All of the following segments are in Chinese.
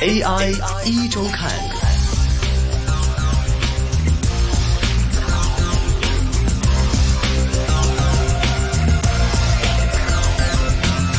AI 一周看。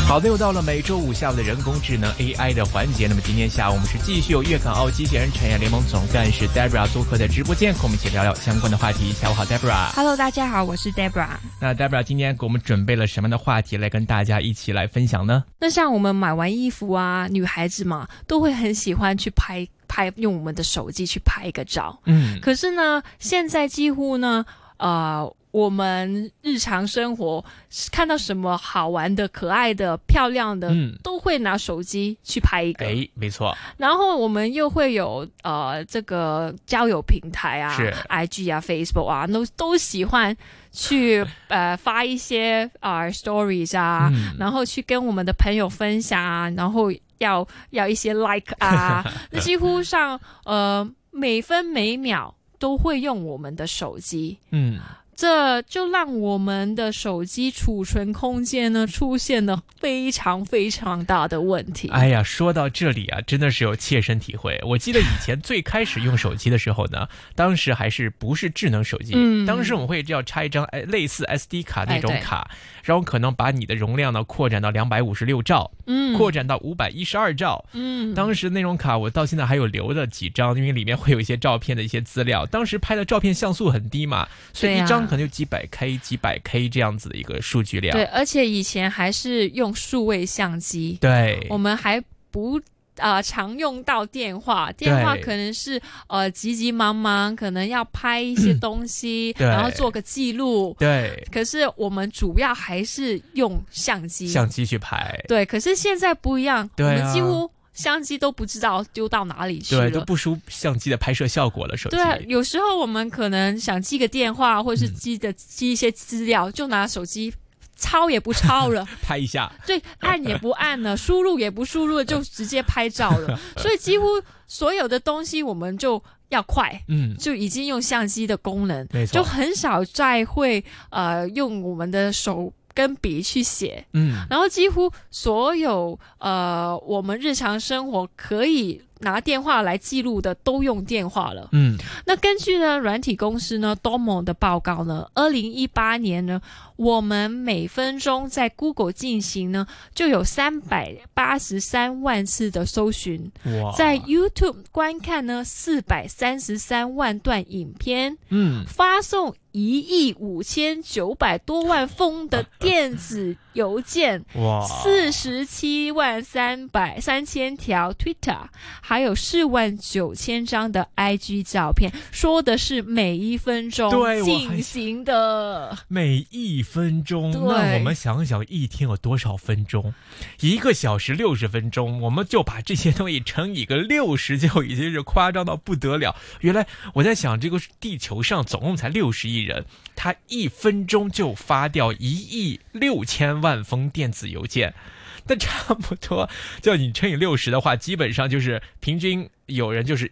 好的，又到了每周五下午的人工智能 AI 的环节。那么今天下午我们是继续有粤港澳机器人产业联盟总干事 Debra 做客在直播间，和我们一起聊聊相关的话题。下午好，Debra。Hello，大家好，我是 Debra。那 Debra 今天给我们准备了什么样的话题来跟大家一起来分享呢？那像我们买完衣服啊，女孩子嘛，都会很喜欢去拍拍，用我们的手机去拍一个照。嗯，可是呢，现在几乎呢，呃，我们日常生活看到什么好玩的、可爱的、漂亮的，嗯都会拿手机去拍一个。哎，没错，然后我们又会有呃这个交友平台啊是，IG 啊，Facebook 啊，都都喜欢去 呃发一些啊、stories 啊，嗯然后去跟我们的朋友分享啊，然后要要一些 like 啊，那几乎上呃每分每秒都会用我们的手机。嗯，这就让我们的手机储存空间呢出现了非常非常大的问题。哎呀，说到这里啊，真的是有切身体会。我记得以前最开始用手机的时候呢，当时还是不是智能手机，嗯当时我们会要插一张哎类似 SD 卡那种卡，然后可能把你的容量呢扩展到两百五十六兆，嗯扩展到五百一十二兆。嗯，当时那种卡我到现在还有留的几张，因为里面会有一些照片的一些资料。当时拍的照片像素很低嘛，所以一张可能就几百 K、几百 K 这样子的一个数据量。对，而且以前还是用数位相机，对我们还不。呃，常用到电话，电话可能是呃急急忙忙，可能要拍一些东西，然后做个记录。对，可是我们主要还是用相机，相机去拍，对。可是现在不一样，对啊我们几乎相机都不知道丢到哪里去对，都了。不输相机的拍摄效果了。手机对啊，有时候我们可能想记个电话，或者是嗯寄的、寄一些资料，就拿手机抄也不抄了，拍一下，对，按也不按了，输入也不输入，就直接拍照了。所以几乎所有的东西我们就要快，嗯，就已经用相机的功能，就很少再会呃用我们的手跟笔去写。嗯，然后几乎所有呃我们日常生活可以拿电话来记录的，都用电话了。嗯，那根据呢软体公司呢 Domo 的报告呢，二零一八年呢，我们每分钟在 Google 进行呢就有三百八十三万次的搜寻，在 YouTube 观看呢四百三十三万段影片，嗯，发送一亿五千九百多万封的电子邮件。哇，四十七万三百三千条 Twitter，还有四万九千张的 IG 照片，说的是每一分钟对进行的。每一分钟，那我们想想，一天有多少分钟？一个小时六十分钟，我们就把这些东西乘以个六十，就已经是夸张到不得了。原来我在想，这个地球上总共才六十亿人，他一分钟就发掉一亿六千万封电子邮件。那差不多，叫你乘以六十的话，基本上就是平均有人就是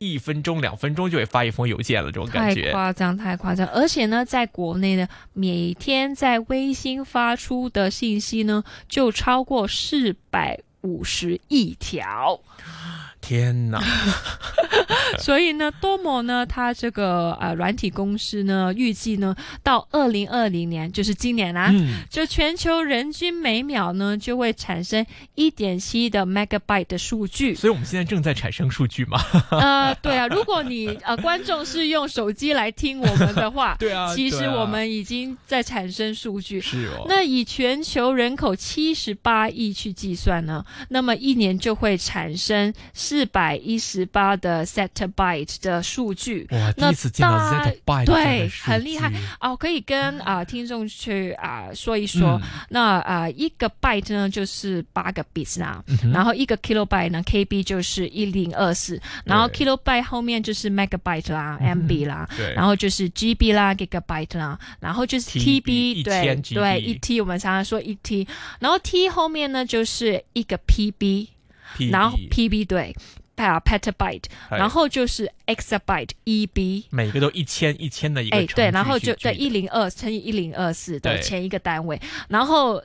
一分钟、两分钟就会发一封邮件了，这种感太觉。夸张，太夸张！而且呢，在国内呢，每天在微信发出的信息呢，就超过四百五十亿条。天哪！所以呢，多摩呢，它这个呃软体公司呢，预计呢，到二零二零年，就是今年啊，嗯，就全球人均每秒呢就会产生一点七的 megabyte 的数据。所以我们现在正在产生数据嘛？呃，对啊，如果你呃观众是用手机来听我们的话，对啊其实我们已经在产生数据。是哦那以全球人口七十八亿去计算呢，那么一年就会产生四百一十八的 zettabyte 的数据。哇，第那一次见到大 zettabyte 对很厉害。哦，可以跟啊、听众去啊、说一说。嗯。那啊、一个 byte 呢就是八个 bits 啦，嗯然后一个 kilobyte 呢 KB 就是一零二四，然后 kilobyte 后面就是 megabyte 啦、嗯 MB 啦，然后就是 GB 啦、gigabyte 啦，然后就是 TB 对对，一 T 我们常常说一 T，然后 T 后面呢就是一个 PB，PB 然后 PB 对。啊，petabyte，哎。然后就是 exabyte EB，每个都一千一千的一个哎，对，然后就对一零二乘以一零二四的前一个单位，然后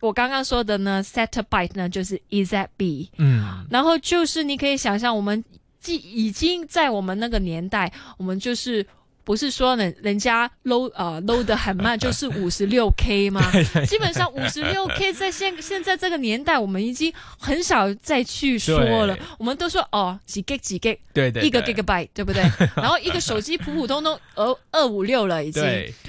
我刚刚说的呢，zettabyte 呢就是 ezb，嗯，然后就是你可以想象，我们既已经在我们那个年代，我们就是。不是说人人家 load 呃 load 的很慢，就是五十六 K 吗？基本上五十六 K 在现现在这个年代，我们已经很少再去说了。我们都说哦几 G 几 G，对对，一个 gigabyte，对不对？然后一个手机普普通通二二五六了已经。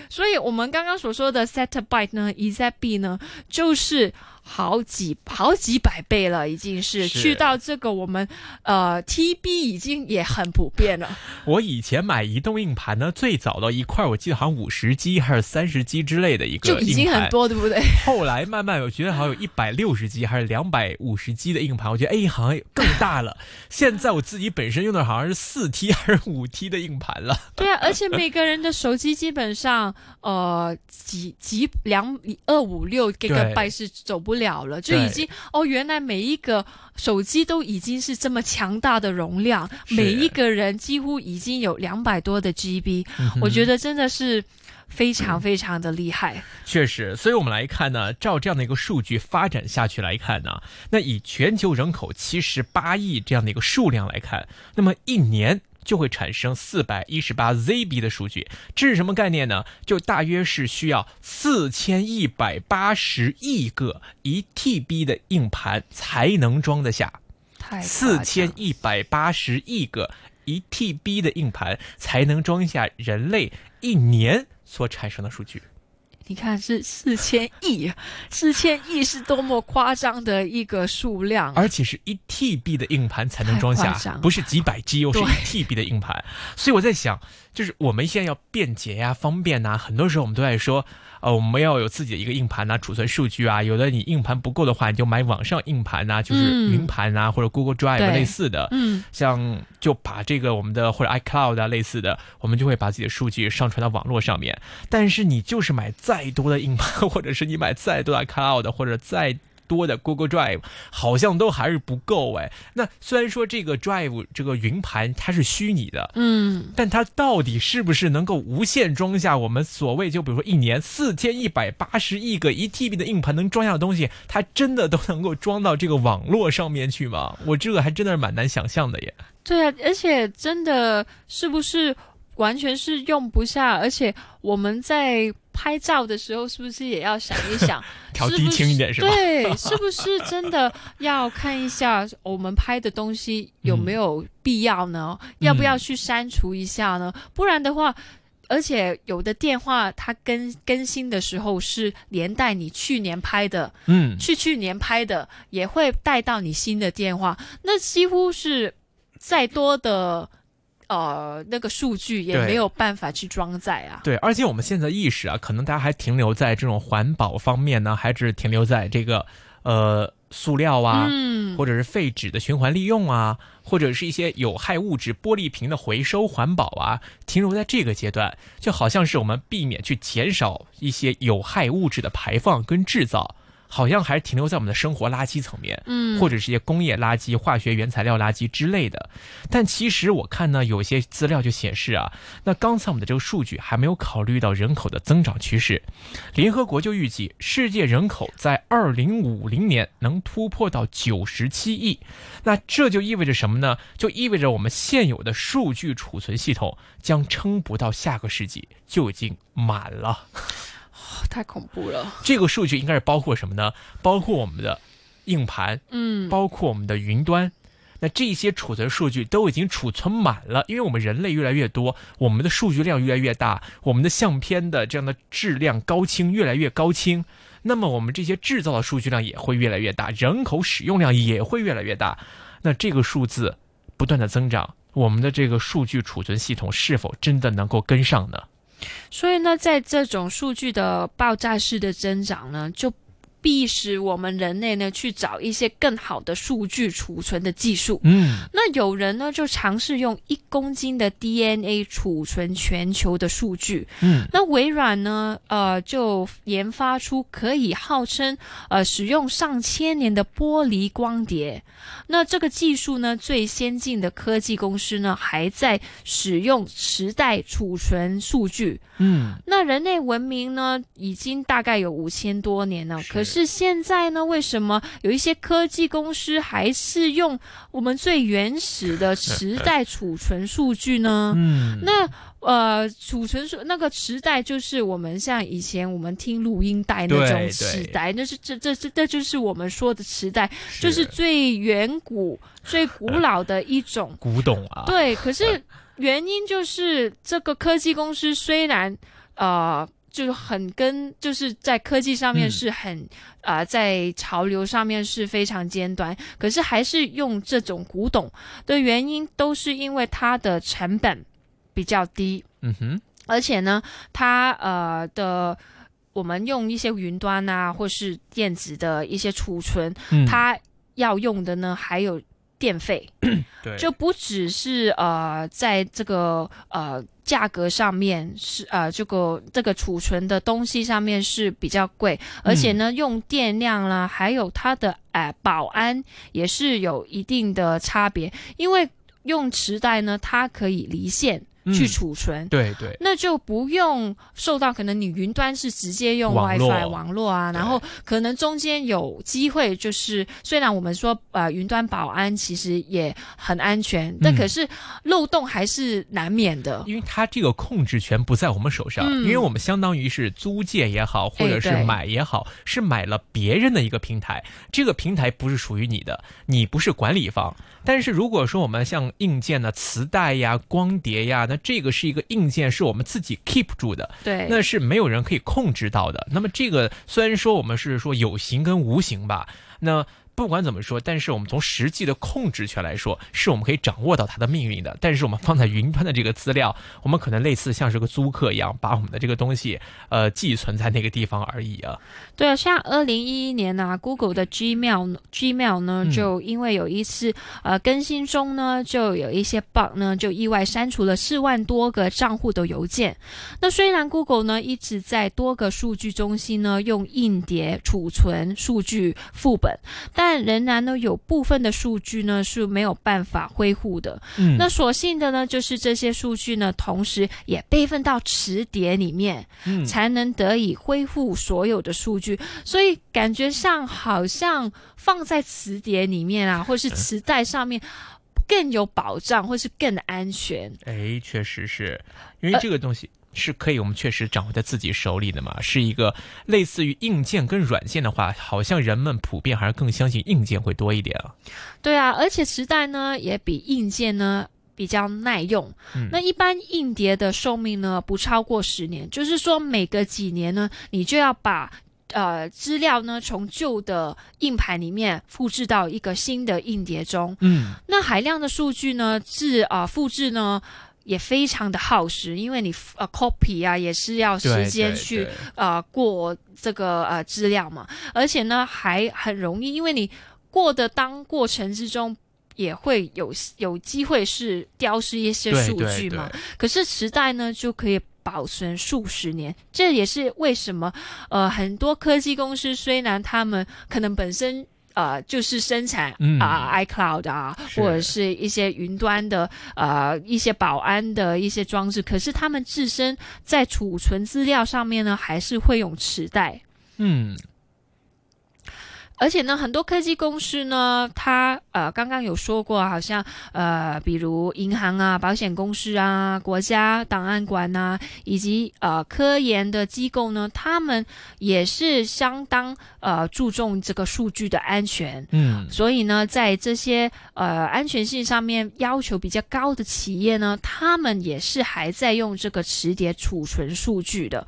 所以我们刚刚所说的 zettabyte 呢，ezb 呢，就是好几好几百倍了，已经是是去到这个我们呃 TB 已经也很普遍了。我以前买移动硬盘呢，最早的一块我记得好像五十 G 还是三十 G 之类的一个就已经很。多，对不对？后来慢慢我觉得好像有一百六十 G 还是两百五十 G 的硬盘，我觉得哎好像更大了。现在我自己本身用的好像是四 T 还是五 T 的硬盘了。对啊，而且每个人的手机基本上呃几几两二五六 gigabyte 是走不了了，就已经哦，原来每一个手机都已经是这么强大的容量，每一个人几乎已经有两百多的 GB，、我嗯觉得真的是非常非常的厉害。确实，所以我们来看呢，照这样的一个数据发展下去来看呢，那以全球人口七十八亿这样的一个数量来看，那么一年。就会产生四百一十八 ZB 的数据，这是什么概念呢？就大约是需要四千一百八十亿个一 TB 的硬盘才能装得下。太四千一百八十亿个一 TB 的硬盘才能装下人类一年所产生的数据。你看是四千亿，四千亿是多么夸张的一个数量。而且是一 TB 的硬盘才能装下不是几百 G 又，是一 TB 的硬盘。所以我在想，就是我们现在要便捷呀、方便呐、很多时候我们都在说，呃，我们要有自己的一个硬盘呐、储存数据啊。有的你硬盘不够的话，你就买网上硬盘呐、就是嗯云盘呐、或者 Google Drive 对类似的。嗯，像就把这个我们的或者 iCloud 啊类似的，我们就会把自己的数据上传到网络上面。但是你就是买再多的硬盘，或者是你买再多的 iCloud，或者再多的 Google Drive，好像都还是不够哎。那虽然说这个 Drive 这个云盘它是虚拟的，嗯，但它到底是不是能够无限装下我们所谓就比如说一年四千一百八十亿个一 TB 的硬盘能装下的东西，它真的都能够装到这个网络上面去吗？我这个还真的是蛮难想象的耶。对啊，而且真的是不是完全是用不下？而且我们在拍照的时候，是不是也要想一想，调低一点是吧？对，是不是真的要看一下我们拍的东西有没有必要呢？要不要去删除一下呢？不然的话。而且有的电话它更更新的时候是连带你去年拍的，嗯，去去年拍的也会带到你新的电话，那几乎是再多的呃那个数据也没有办法去装载啊。对，而且我们现在意识啊，可能大家还停留在这种环保方面呢，还只停留在这个呃塑料啊，嗯，或者是废纸的循环利用啊，或者是一些有害物质玻璃瓶的回收环保啊，停留在这个阶段，就好像是我们避免去减少一些有害物质的排放跟制造。好像还是停留在我们的生活垃圾层面，嗯或者是一些工业垃圾、化学原材料垃圾之类的。但其实我看呢，有些资料就显示啊，那刚才我们的这个数据还没有考虑到人口的增长趋势。联合国就预计，世界人口在二零五零年能突破到九十七亿。那这就意味着什么呢？就意味着我们现有的数据储存系统将撑不到下个世纪就已经满了。太恐怖了。这个数据应该是包括什么呢？包括我们的硬盘，嗯，包括我们的云端。那这些储存数据都已经储存满了，因为我们人类越来越多，我们的数据量越来越大，我们的相片的这样的质量高清越来越高清，那么我们这些制造的数据量也会越来越大，人口使用量也会越来越大。那这个数字不断的增长，我们的这个数据储存系统是否真的能够跟上呢？所以呢，在这种数据的爆炸式的增长呢，就必使我们人类呢去找一些更好的数据储存的技术。嗯，那有人呢就尝试用一公斤的 DNA 储存全球的数据。嗯，那微软呢，呃，就研发出可以号称呃使用上千年的玻璃光碟。那这个技术呢，最先进的科技公司呢还在使用时代储存数据。嗯，那人类文明呢，已经大概有五千多年了，是可是是现在呢，为什么有一些科技公司还是用我们最原始的磁带储存数据呢？嗯，那呃，储存数那个磁带就是我们像以前我们听录音带那种磁带，那是这这这这就是我们说的磁带，就是是最远古、最古老的一种。古董啊，对，可是原因就是这个科技公司虽然呃。就是很跟，就是在科技上面嗯。是很啊、呃在潮流上面是非常尖端，可是还是用这种古董的原因，都是因为它的成本比较低，嗯哼，而且呢，它呃的我们用一些云端啊，或是电子的一些储存，嗯。它要用的呢还有电费，对。就不只是呃在这个呃价格上面是呃这个这个储存的东西上面是比较贵，而且呢用电量啦，还有它的呃保安也是有一定的差别，因为用磁带呢，它可以离线去嗯。储存。对对，那就不用受到可能你云端是直接用 WiFi 网络啊，然后可能中间有机会就是虽然我们说呃云端保安其实也很安全，但嗯。可是漏洞还是难免的。因为它这个控制权不在我们手上，嗯。因为我们相当于是租借也好，或者是买也好，是买了别人的一个平台，这个平台不是属于你的，你不是管理方。但是如果说我们像硬件的，磁带呀、光碟呀，那这个是一个硬件，是我们自己 keep 住的，对，那是没有人可以控制到的。那么这个虽然说我们是说有形跟无形吧，那不管怎么说，但是我们从实际的控制权来说，是我们可以掌握到它的命运的。但是我们放在云端的这个资料，我们可能类似像是个租客一样，把我们的这个东西呃寄存在那个地方而已啊。对啊，像二零一一年呢、g o o g l e 的 Gmail Gmail 呢，就因为有一次呃更新中呢，就有一些 bug 呢，就意外删除了四万多个账户的邮件。那虽然 Google 呢一直在多个数据中心呢用硬碟储存数据副本，但仍然呢有部分的数据呢是没有办法恢复的。嗯那所幸的呢，就是这些数据呢，同时也备份到磁碟里面。嗯才能得以恢复所有的数据，所以感觉上好像放在磁碟里面啊，或是磁带上面更有保障，或是更安全。哎，确实是因为这个东西。是可以，我们确实掌握在自己手里的嘛，是一个类似于硬件跟软件的话，好像人们普遍还是更相信硬件会多一点啊。对啊，而且磁带呢也比硬件呢比较耐用。嗯那一般硬碟的寿命呢不超过十年，就是说每隔几年呢，你就要把。呃，资料呢从旧的硬盘里面复制到一个新的硬碟中，嗯，那海量的数据呢，自啊、呃复制呢也非常的耗时，因为你呃 copy 啊也是要时间对去对。呃过这个呃资料嘛，而且呢还很容易，因为你过的当过程之中。也会有有机会是丢失一些数对对据嘛，对可是磁带呢就可以保存数十年，这也是为什么呃很多科技公司虽然他们可能本身呃就是生产嗯。啊、iCloud 啊，或者是一些云端的呃一些保安的一些装置，可是他们自身在储存资料上面呢，还是会用磁带。嗯，而且呢，很多科技公司呢，它呃刚刚有说过，好像呃，比如银行啊、保险公司啊、国家档案馆呐、以及呃科研的机构呢，他们也是相当呃注重这个数据的安全。嗯，所以呢，在这些呃安全性上面要求比较高的企业呢，他们也是还在用这个磁碟储存数据的，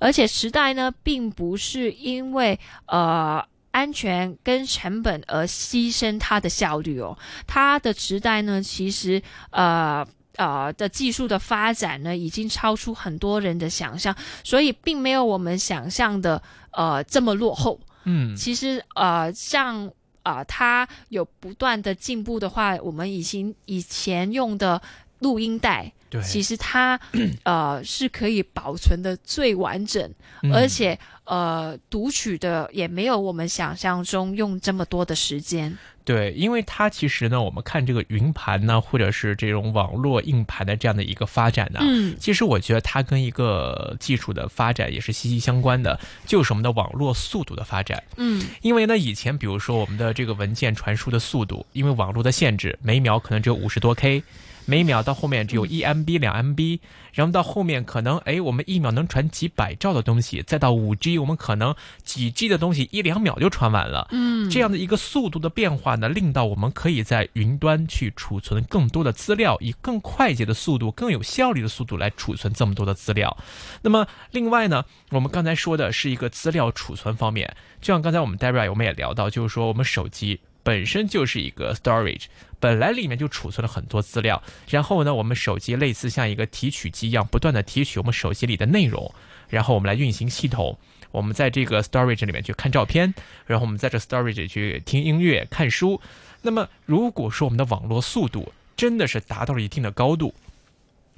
而且时代呢，并不是因为呃。安全跟成本而牺牲它的效率哦，它的时代呢，其实呃呃的技术的发展呢，已经超出很多人的想象，所以并没有我们想象的呃这么落后。嗯，其实呃，像啊、呃，它有不断的进步的话，我们已经以前用的录音带，对，其实它 呃是可以保存的最完整，嗯而且呃读取的也没有我们想象中用这么多的时间。对，因为它其实呢，我们看这个云盘呢，或者是这种网络硬盘的这样的一个发展呢，嗯其实我觉得它跟一个技术的发展也是息息相关的，就是我们的网络速度的发展。嗯因为呢，以前比如说我们的这个文件传输的速度，因为网络的限制，每秒可能只有五十多 K，每秒到后面只有一 MB、两 MB，然后到后面可能哎，我们一秒能传几百兆的东西，再到五 G，我们可能几 G 的东西一两秒就传完了。嗯，这样的一个速度的变化呢，令到我们可以在云端去储存更多的资料，以更快捷的速度、更有效率的速度来储存这么多的资料。那么另外呢，我们刚才说的是一个资料储存方面，就像刚才我们 Dara 我们也聊到，就是说我们手机本身就是一个 storage，本来里面就储存了很多资料，然后呢，我们手机类似像一个提取机一样，不断的提取我们手机里的内容，然后我们来运行系统。我们在这个 storage 里面去看照片，然后我们在这 storage 去听音乐、看书。那么，如果说我们的网络速度真的是达到了一定的高度，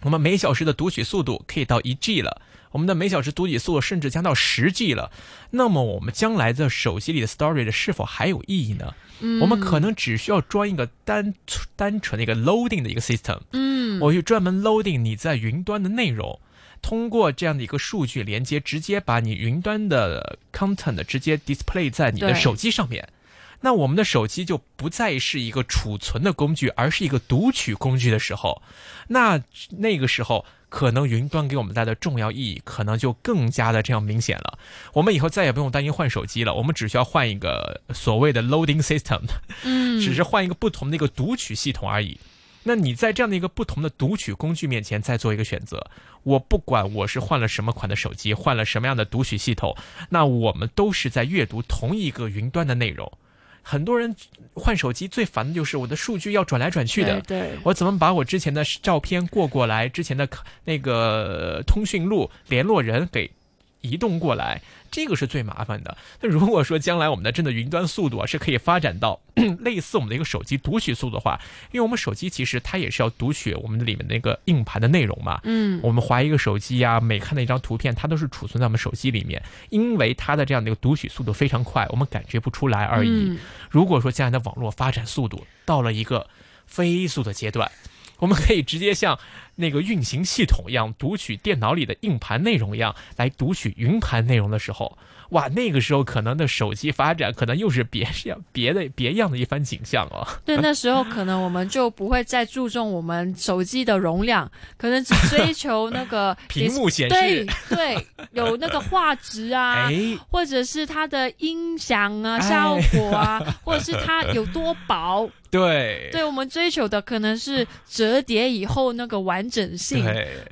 我们每小时的读取速度可以到一 G 了，我们的每小时读取速度甚至将到十 G 了，那么我们将来的手机里的 storage 是否还有意义呢？嗯。我们可能只需要装一个单单纯的一个 loading 的一个 system，嗯。我去专门 loading 你在云端的内容，通过这样的一个数据连接，直接把你云端的 content 直接 display 在你的手机上面。那我们的手机就不再是一个储存的工具，而是一个读取工具的时候，那那个时候可能云端给我们带来的重要意义，可能就更加的这样明显了。我们以后再也不用担心换手机了，我们只需要换一个所谓的 loading system，嗯，只是换一个不同的一个读取系统而已。那你在这样的一个不同的读取工具面前再做一个选择，我不管我是换了什么款的手机，换了什么样的读取系统，那我们都是在阅读同一个云端的内容。很多人换手机最烦的就是我的数据要转来转去的，对对。我怎么把我之前的照片过过来，之前的那个通讯录、联络人给移动过来，这个是最麻烦的。那如果说将来我们的真的云端速度啊是可以发展到 类似我们的一个手机读取速度的话，因为我们手机其实它也是要读取我们的里面那个硬盘的内容嘛。嗯我们划一个手机呀、每看到一张图片，它都是储存在我们手机里面，因为它的这样的一个读取速度非常快，我们感觉不出来而已。嗯如果说将来的网络发展速度到了一个飞速的阶段，我们可以直接像那个运行系统一样读取电脑里的硬盘内容一样来读取云盘内容的时候，哇，那个时候可能的手机发展可能又是别样别的别样的一番景象哦。对，那时候可能我们就不会再注重我们手机的容量，可能只追求 那个屏幕显对示，对，有那个画质啊，哎，或者是它的音响啊、哎效果啊，或者是它有多薄。对对我们追求的可能是折叠以后那个完整性，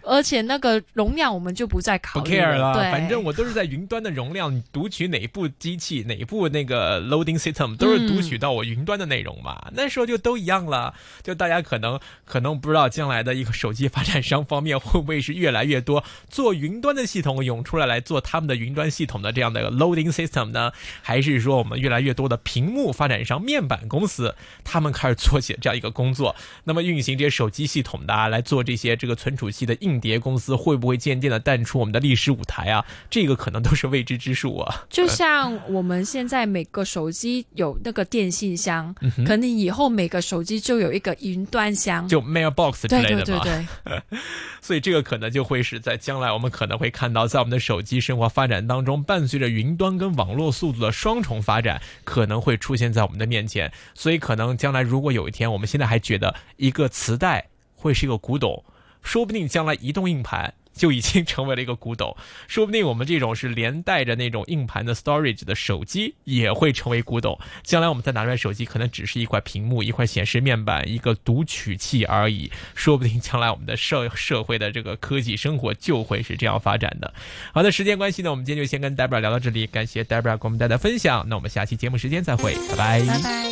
而且那个容量我们就不再考不虑 care 了，对，反正我都是在云端的容量，你读取哪一部机器、哪一部那个 loading system 都是读取到我云端的内容嘛。那时候就都一样了，就大家可能可能不知道将来的一个手机发展商方面会不会是越来越多做云端的系统涌出来来做他们的云端系统的这样的 loading system 呢？还是说我们越来越多的屏幕发展商、面板公司他们开始做起这样一个工作？那么运行这些手机系统的、啊、来做这些这个存储器的硬碟公司会不会渐渐的淡出我们的历史舞台啊？这个可能都是未知之数啊。就像我们现在每个手机有那个电信箱，可能以后每个手机就有一个云端箱。就 mailbox 之对类的嘛，对对对，所以这个可能就会是在将来我们可能会看到，在我们的手机生活发展当中，伴随着云端跟网络速度的双重发展，可能会出现在我们的面前。所以可能将来如果有一天，我们现在还觉得一个磁带会是一个古董，说不定将来移动硬盘。就已经成为了一个古董，说不定我们这种是连带着那种硬盘的 storage 的手机也会成为古董。将来我们再拿出来手机，可能只是一块屏幕、一块显示面板、一个读取器而已。说不定将来我们的社社会的这个科技生活就会是这样发展的。好的，时间关系呢，我们今天就先跟 Debra 聊到这里，感谢 Debra 给我们带来分享。那我们下期节目时间再会，拜拜。拜拜。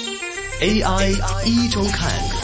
AI 一周看。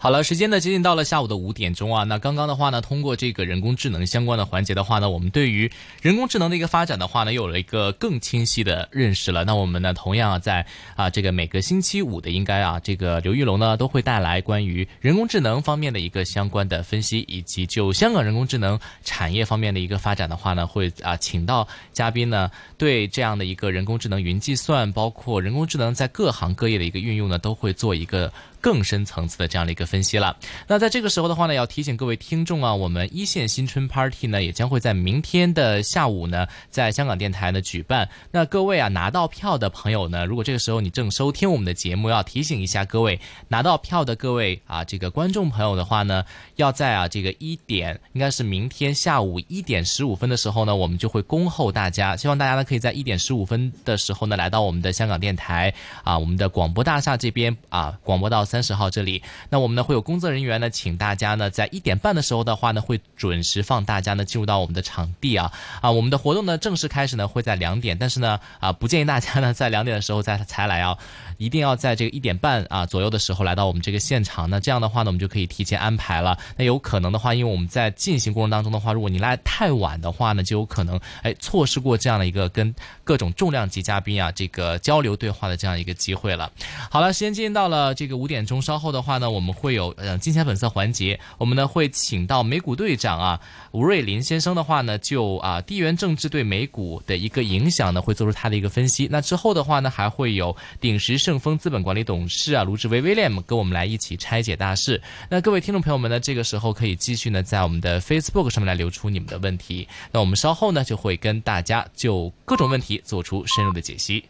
好了，时间呢接近到了下午的五点钟啊。那刚刚的话呢，通过这个人工智能相关的环节的话呢，我们对于人工智能的一个发展的话呢，又有了一个更清晰的认识了。那我们呢，同样，在啊这个每个星期五的应该啊，这个刘玉龙呢都会带来关于人工智能方面的一个相关的分析，以及就香港人工智能产业方面的一个发展的话呢，会啊请到嘉宾呢，对这样的一个人工智能云计算，包括人工智能在各行各业的一个运用呢，都会做一个。更深层次的这样的一个分析了。那在这个时候的话呢，要提醒各位听众啊，我们一线新春 Party 呢，也将会在明天的下午呢，在香港电台呢举办。那各位啊，拿到票的朋友呢，如果这个时候你正收听我们的节目，要提醒一下各位拿到票的各位啊，这个观众朋友的话呢，要在啊这个一点，应该是明天下午一点十五分的时候呢，我们就会恭候大家。希望大家呢，可以在一点十五分的时候呢，来到我们的香港电台啊，我们的广播大厦这边啊，广播到。三三十号这里，那我们呢会有工作人员呢，请大家呢在一点半的时候的话呢，会准时放大家呢进入到我们的场地啊。啊，我们的活动呢正式开始呢会在两点，但是呢啊不建议大家呢在两点的时候再才来啊，一定要在这个一点半啊左右的时候来到我们这个现场，那这样的话呢我们就可以提前安排了。那有可能的话，因为我们在进行过程当中的话，如果你来太晚的话呢，就有可能哎错失过这样的一个跟各种重量级嘉宾啊这个交流对话的这样一个机会了。好了，时间进行到了这个五点。钟稍后的话呢，我们会有呃金钱本色环节，我们呢会请到美股队长啊吴瑞林先生的话呢，就啊地缘政治对美股的一个影响呢，会做出他的一个分析。那之后的话呢，还会有鼎石正丰资本管理董事啊卢志威威廉跟我们来一起拆解大事。那各位听众朋友们呢，这个时候可以继续呢在我们的 Facebook 上面来留出你们的问题。那我们稍后呢就会跟大家就各种问题做出深入的解析。